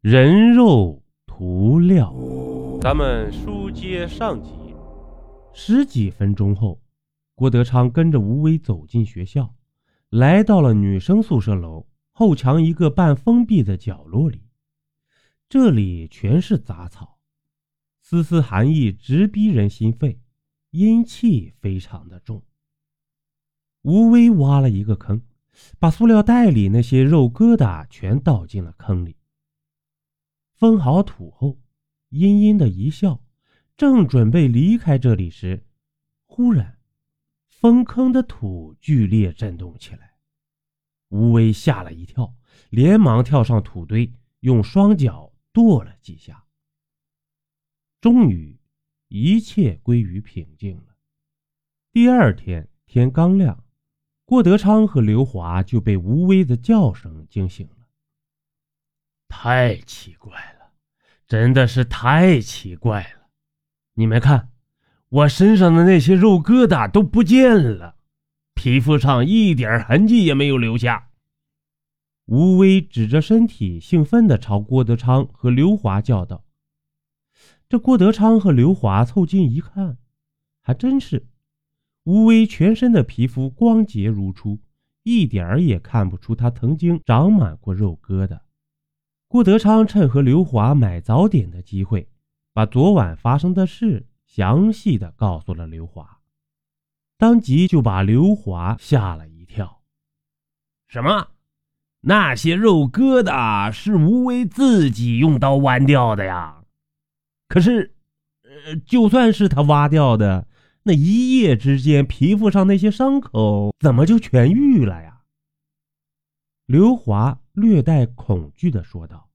人肉涂料。咱们书接上集。十几分钟后，郭德昌跟着吴威走进学校，来到了女生宿舍楼后墙一个半封闭的角落里。这里全是杂草，丝丝寒意直逼人心肺，阴气非常的重。吴威挖了一个坑，把塑料袋里那些肉疙瘩全倒进了坑里。封好土后，阴阴的一笑，正准备离开这里时，忽然，封坑的土剧烈震动起来。吴威吓了一跳，连忙跳上土堆，用双脚跺了几下。终于，一切归于平静了。第二天天刚亮。郭德昌和刘华就被吴威的叫声惊醒了。太奇怪，真的是太奇怪了！你们看，我身上的那些肉疙瘩都不见了，皮肤上一点痕迹也没有留下。吴威指着身体，兴奋地朝郭德昌和刘华叫道：“这郭德昌和刘华凑近一看，还真是。”吴威全身的皮肤光洁如初，一点儿也看不出他曾经长满过肉疙瘩。郭德昌趁和刘华买早点的机会，把昨晚发生的事详细的告诉了刘华，当即就把刘华吓了一跳。什么？那些肉疙瘩是吴威自己用刀剜掉的呀？可是，呃，就算是他挖掉的。那一夜之间，皮肤上那些伤口怎么就痊愈了呀？刘华略带恐惧的说道：“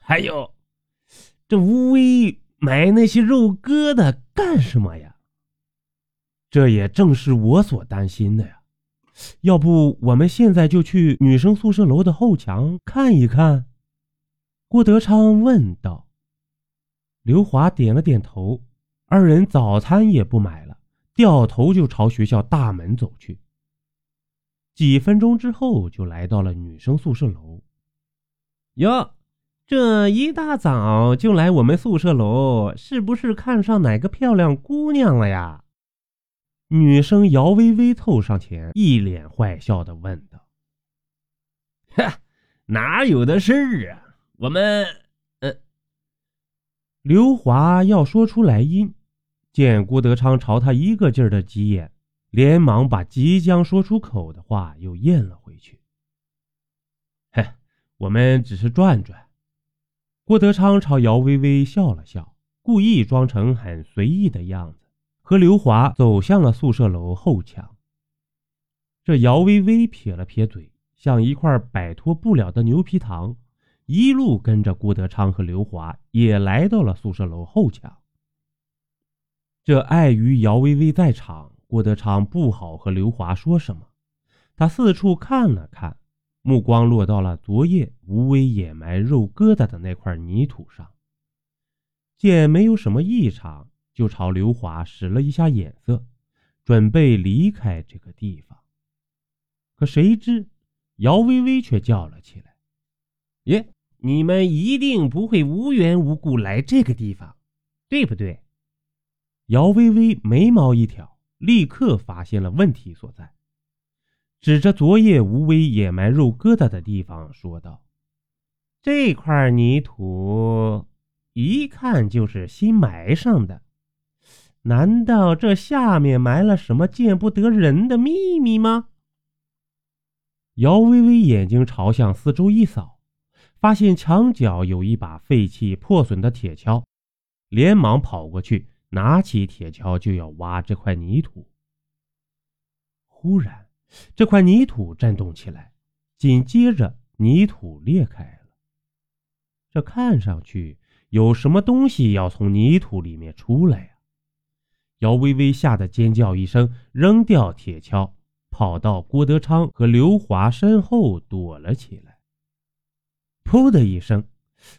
还有，这吴威买那些肉疙瘩干什么呀？这也正是我所担心的呀。要不我们现在就去女生宿舍楼的后墙看一看？”郭德昌问道。刘华点了点头。二人早餐也不买了，掉头就朝学校大门走去。几分钟之后，就来到了女生宿舍楼。哟，这一大早就来我们宿舍楼，是不是看上哪个漂亮姑娘了呀？女生姚微微凑上前，一脸坏笑的问道：“哈，哪有的事儿啊？我们……呃……”刘华要说出来因。见郭德昌朝他一个劲儿的挤眼，连忙把即将说出口的话又咽了回去。嘿，我们只是转转。郭德昌朝姚微微笑了笑，故意装成很随意的样子，和刘华走向了宿舍楼后墙。这姚微微撇了撇嘴，像一块摆脱不了的牛皮糖，一路跟着郭德昌和刘华，也来到了宿舍楼后墙。这碍于姚薇薇在场，郭德昌不好和刘华说什么。他四处看了看，目光落到了昨夜吴威掩埋肉疙瘩的那块泥土上，见没有什么异常，就朝刘华使了一下眼色，准备离开这个地方。可谁知姚薇薇却叫了起来：“耶，你们一定不会无缘无故来这个地方，对不对？”姚微微眉毛一挑，立刻发现了问题所在，指着昨夜吴威掩埋肉疙瘩的地方说道：“这块泥土一看就是新埋上的，难道这下面埋了什么见不得人的秘密吗？”姚微微眼睛朝向四周一扫，发现墙角有一把废弃破损的铁锹，连忙跑过去。拿起铁锹就要挖这块泥土，忽然，这块泥土震动起来，紧接着泥土裂开了。这看上去有什么东西要从泥土里面出来呀！姚微微吓得尖叫一声，扔掉铁锹，跑到郭德昌和刘华身后躲了起来。噗的一声，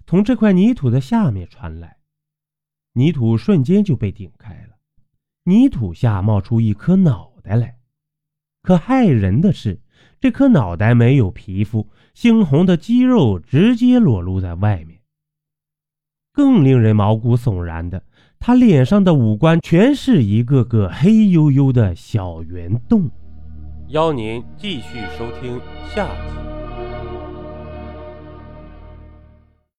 从这块泥土的下面传来。泥土瞬间就被顶开了，泥土下冒出一颗脑袋来。可骇人的是，这颗脑袋没有皮肤，猩红的肌肉直接裸露在外面。更令人毛骨悚然的，他脸上的五官全是一个个黑黝黝的小圆洞。邀您继续收听下集。